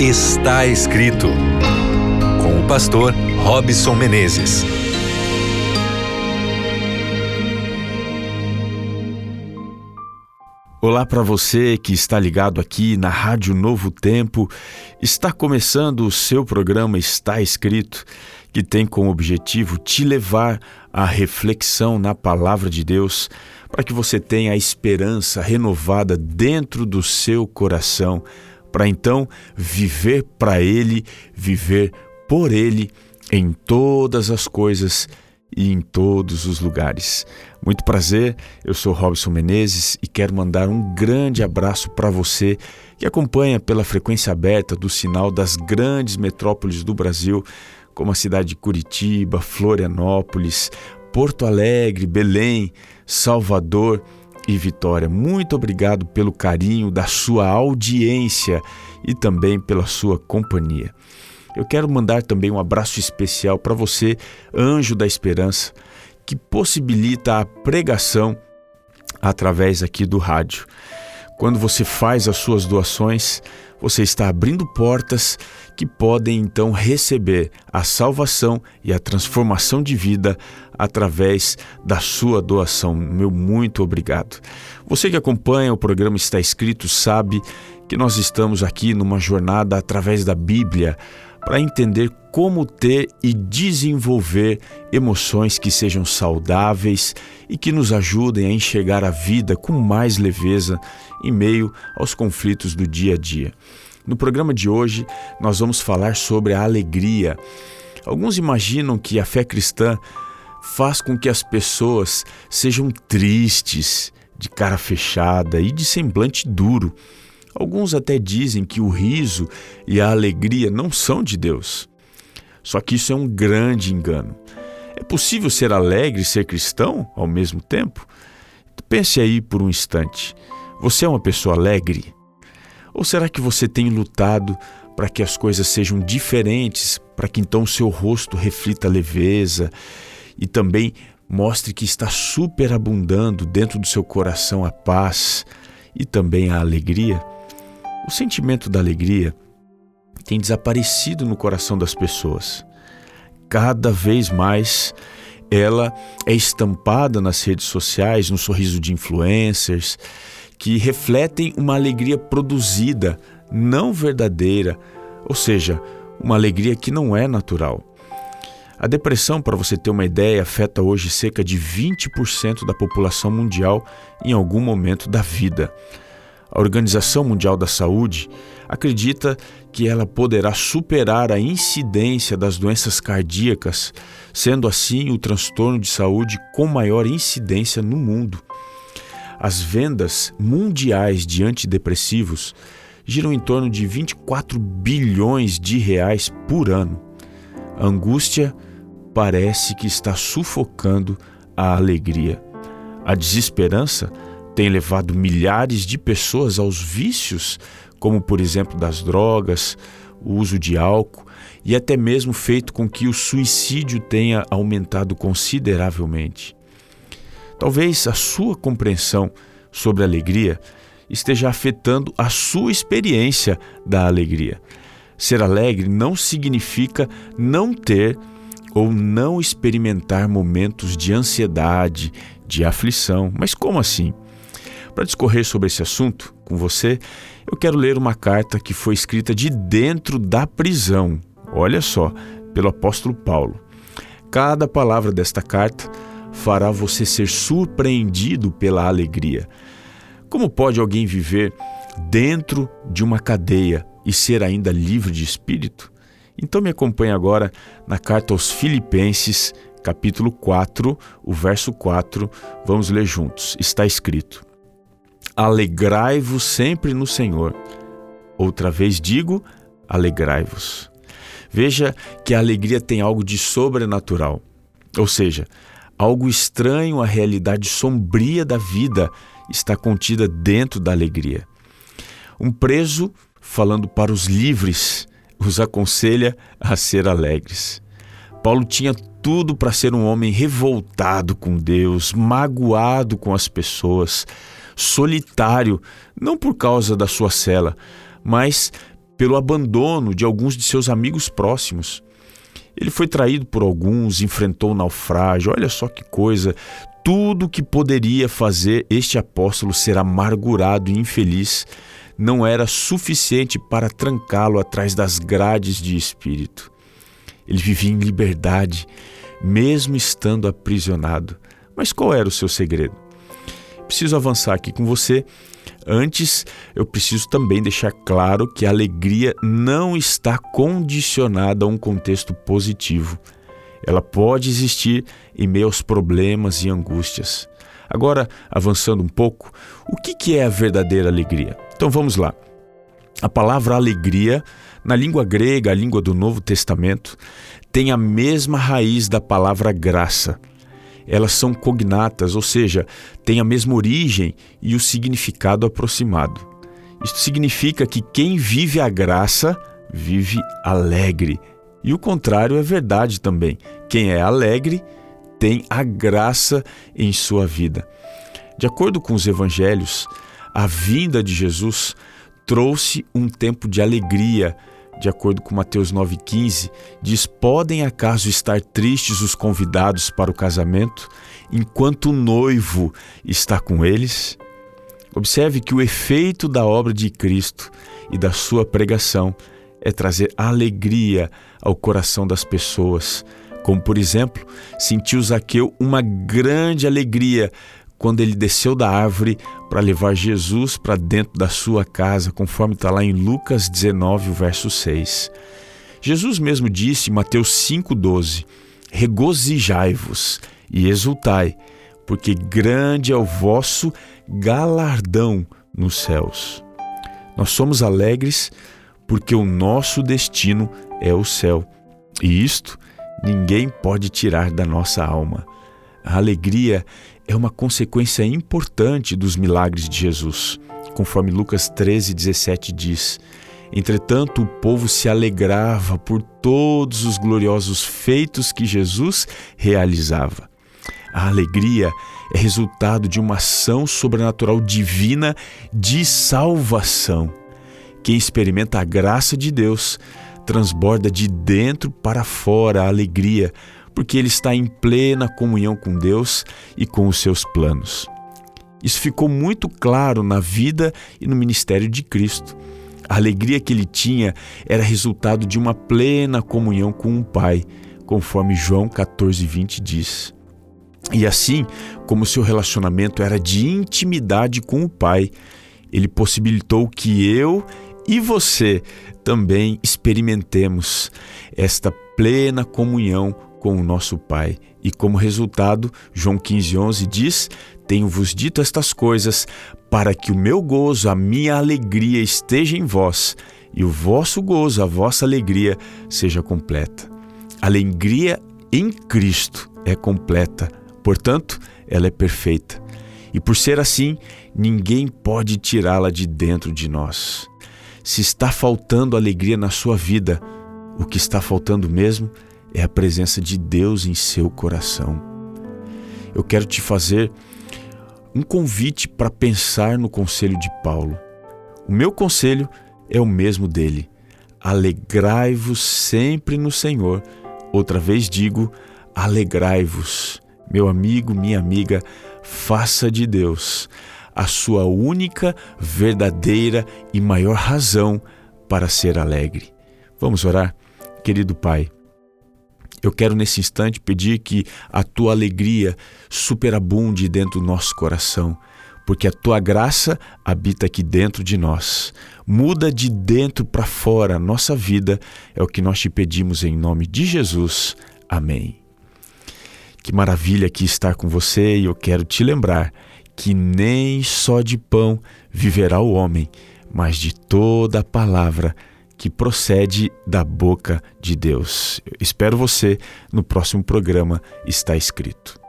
Está escrito com o pastor Robson Menezes. Olá para você que está ligado aqui na Rádio Novo Tempo. Está começando o seu programa Está Escrito, que tem como objetivo te levar à reflexão na palavra de Deus, para que você tenha a esperança renovada dentro do seu coração para então viver para Ele, viver por Ele em todas as coisas e em todos os lugares. Muito prazer, eu sou Robson Menezes e quero mandar um grande abraço para você que acompanha pela frequência aberta do sinal das grandes metrópoles do Brasil, como a cidade de Curitiba, Florianópolis, Porto Alegre, Belém, Salvador e Vitória. Muito obrigado pelo carinho da sua audiência e também pela sua companhia. Eu quero mandar também um abraço especial para você, anjo da esperança, que possibilita a pregação através aqui do rádio. Quando você faz as suas doações, você está abrindo portas que podem então receber a salvação e a transformação de vida através da sua doação. Meu muito obrigado. Você que acompanha o programa Está Escrito sabe que nós estamos aqui numa jornada através da Bíblia para entender como ter e desenvolver emoções que sejam saudáveis e que nos ajudem a enxergar a vida com mais leveza em meio aos conflitos do dia a dia. No programa de hoje, nós vamos falar sobre a alegria. Alguns imaginam que a fé cristã faz com que as pessoas sejam tristes, de cara fechada e de semblante duro. Alguns até dizem que o riso e a alegria não são de Deus. Só que isso é um grande engano. É possível ser alegre e ser cristão ao mesmo tempo? Pense aí por um instante. Você é uma pessoa alegre? Ou será que você tem lutado para que as coisas sejam diferentes, para que então o seu rosto reflita leveza e também mostre que está superabundando dentro do seu coração a paz e também a alegria? O sentimento da alegria tem desaparecido no coração das pessoas. Cada vez mais ela é estampada nas redes sociais, no sorriso de influencers, que refletem uma alegria produzida, não verdadeira, ou seja, uma alegria que não é natural. A depressão, para você ter uma ideia, afeta hoje cerca de 20% da população mundial em algum momento da vida. A Organização Mundial da Saúde acredita que ela poderá superar a incidência das doenças cardíacas, sendo assim o transtorno de saúde com maior incidência no mundo. As vendas mundiais de antidepressivos giram em torno de 24 bilhões de reais por ano. A angústia parece que está sufocando a alegria. A desesperança tem levado milhares de pessoas aos vícios, como por exemplo das drogas, o uso de álcool e até mesmo feito com que o suicídio tenha aumentado consideravelmente. Talvez a sua compreensão sobre a alegria esteja afetando a sua experiência da alegria. Ser alegre não significa não ter ou não experimentar momentos de ansiedade, de aflição. Mas como assim? Para discorrer sobre esse assunto com você, eu quero ler uma carta que foi escrita de dentro da prisão. Olha só, pelo apóstolo Paulo. Cada palavra desta carta fará você ser surpreendido pela alegria. Como pode alguém viver dentro de uma cadeia e ser ainda livre de espírito? Então me acompanhe agora na carta aos Filipenses, capítulo 4, o verso 4. Vamos ler juntos. Está escrito: Alegrai-vos sempre no Senhor. Outra vez digo, alegrai-vos. Veja que a alegria tem algo de sobrenatural. Ou seja, Algo estranho à realidade sombria da vida está contida dentro da alegria. Um preso, falando para os livres, os aconselha a ser alegres. Paulo tinha tudo para ser um homem revoltado com Deus, magoado com as pessoas, solitário, não por causa da sua cela, mas pelo abandono de alguns de seus amigos próximos. Ele foi traído por alguns, enfrentou o naufrágio. Olha só que coisa! Tudo que poderia fazer este apóstolo ser amargurado e infeliz não era suficiente para trancá-lo atrás das grades de espírito. Ele vivia em liberdade, mesmo estando aprisionado. Mas qual era o seu segredo? Preciso avançar aqui com você. Antes, eu preciso também deixar claro que a alegria não está condicionada a um contexto positivo. Ela pode existir em meio aos problemas e angústias. Agora, avançando um pouco, o que é a verdadeira alegria? Então vamos lá. A palavra alegria, na língua grega, a língua do Novo Testamento, tem a mesma raiz da palavra graça. Elas são cognatas, ou seja, têm a mesma origem e o significado aproximado. Isto significa que quem vive a graça vive alegre. E o contrário é verdade também. Quem é alegre tem a graça em sua vida. De acordo com os evangelhos, a vinda de Jesus trouxe um tempo de alegria. De acordo com Mateus 9,15, diz: Podem acaso estar tristes os convidados para o casamento, enquanto o noivo está com eles? Observe que o efeito da obra de Cristo e da sua pregação é trazer alegria ao coração das pessoas. Como, por exemplo, sentiu Zaqueu uma grande alegria quando ele desceu da árvore para levar Jesus para dentro da sua casa, conforme está lá em Lucas 19, verso 6. Jesus mesmo disse em Mateus 5,12: Regozijai-vos e exultai, porque grande é o vosso galardão nos céus. Nós somos alegres porque o nosso destino é o céu, e isto ninguém pode tirar da nossa alma. A alegria é uma consequência importante dos milagres de Jesus, conforme Lucas 13, 17 diz. Entretanto, o povo se alegrava por todos os gloriosos feitos que Jesus realizava. A alegria é resultado de uma ação sobrenatural divina de salvação. Quem experimenta a graça de Deus transborda de dentro para fora a alegria, porque ele está em plena comunhão com Deus e com os seus planos. Isso ficou muito claro na vida e no ministério de Cristo. A alegria que ele tinha era resultado de uma plena comunhão com o Pai, conforme João 14:20 diz. E assim, como seu relacionamento era de intimidade com o Pai, ele possibilitou que eu e você também experimentemos esta plena comunhão com o nosso Pai. E como resultado, João 15,11 diz: Tenho-vos dito estas coisas para que o meu gozo, a minha alegria esteja em vós e o vosso gozo, a vossa alegria seja completa. Alegria em Cristo é completa, portanto, ela é perfeita. E por ser assim, ninguém pode tirá-la de dentro de nós. Se está faltando alegria na sua vida, o que está faltando mesmo é a presença de Deus em seu coração. Eu quero te fazer um convite para pensar no conselho de Paulo. O meu conselho é o mesmo dele. Alegrai-vos sempre no Senhor. Outra vez digo, alegrai-vos. Meu amigo, minha amiga, faça de Deus a sua única, verdadeira e maior razão para ser alegre. Vamos orar? Querido Pai, eu quero nesse instante pedir que a tua alegria superabunde dentro do nosso coração, porque a tua graça habita aqui dentro de nós. Muda de dentro para fora a nossa vida, é o que nós te pedimos em nome de Jesus. Amém. Que maravilha aqui estar com você e eu quero te lembrar que nem só de pão viverá o homem, mas de toda a palavra que procede da boca de Deus. Eu espero você no próximo programa Está Escrito.